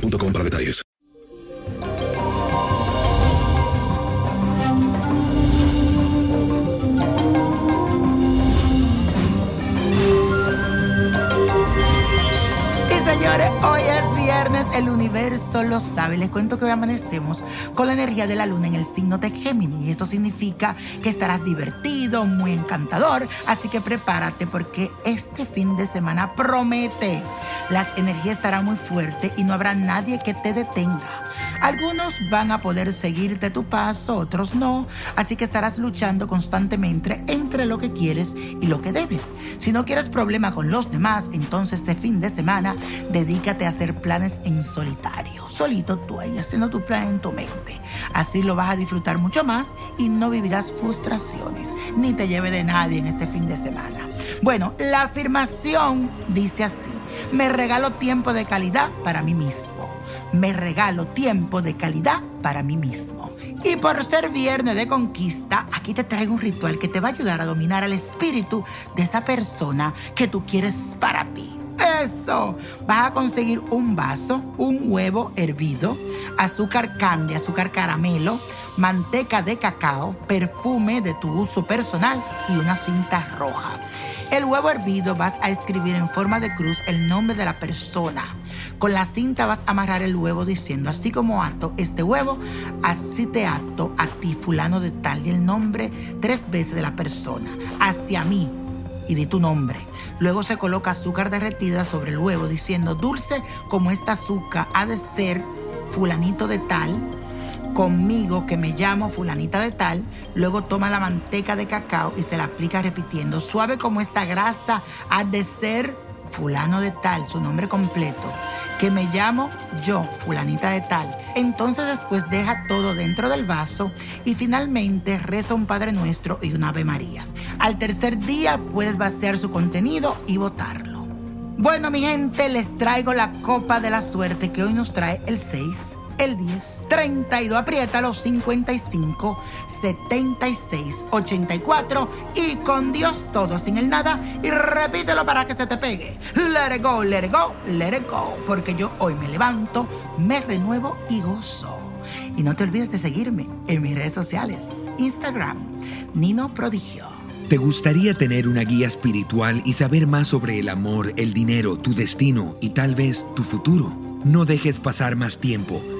boostmobile.com para detalles. Señores, hoy es viernes, el universo lo sabe. Les cuento que hoy amanecemos con la energía de la luna en el signo de Géminis. Y esto significa que estarás divertido, muy encantador. Así que prepárate porque este fin de semana promete. Las energías estarán muy fuertes y no habrá nadie que te detenga. Algunos van a poder seguirte tu paso, otros no, así que estarás luchando constantemente entre lo que quieres y lo que debes. Si no quieres problema con los demás, entonces este fin de semana dedícate a hacer planes en solitario, solito tú ahí haciendo tu plan en tu mente. Así lo vas a disfrutar mucho más y no vivirás frustraciones, ni te lleve de nadie en este fin de semana. Bueno, la afirmación dice así, me regalo tiempo de calidad para mí mismo me regalo tiempo de calidad para mí mismo. Y por ser viernes de conquista, aquí te traigo un ritual que te va a ayudar a dominar el espíritu de esa persona que tú quieres para ti. Eso, vas a conseguir un vaso, un huevo hervido, azúcar candy, azúcar caramelo, manteca de cacao, perfume de tu uso personal y una cinta roja. El huevo hervido vas a escribir en forma de cruz el nombre de la persona. Con la cinta vas a amarrar el huevo diciendo, así como ato este huevo, así te ato a ti, fulano de tal, y el nombre tres veces de la persona, hacia mí, y di tu nombre. Luego se coloca azúcar derretida sobre el huevo diciendo, dulce como esta azúcar ha de ser fulanito de tal, conmigo que me llamo fulanita de tal, luego toma la manteca de cacao y se la aplica repitiendo, suave como esta grasa ha de ser fulano de tal, su nombre completo, que me llamo yo, fulanita de tal. Entonces después deja todo dentro del vaso y finalmente reza un Padre Nuestro y un Ave María. Al tercer día puedes vaciar su contenido y botarlo. Bueno, mi gente, les traigo la copa de la suerte que hoy nos trae el 6, el 10, 32, aprieta los 55, 76, 84 y con Dios todo sin el nada y repítelo para que se te pegue. Let it go, let it go, let it go, porque yo hoy me levanto, me renuevo y gozo. Y no te olvides de seguirme en mis redes sociales, Instagram, Nino Prodigio. ¿Te gustaría tener una guía espiritual y saber más sobre el amor, el dinero, tu destino y tal vez tu futuro? No dejes pasar más tiempo.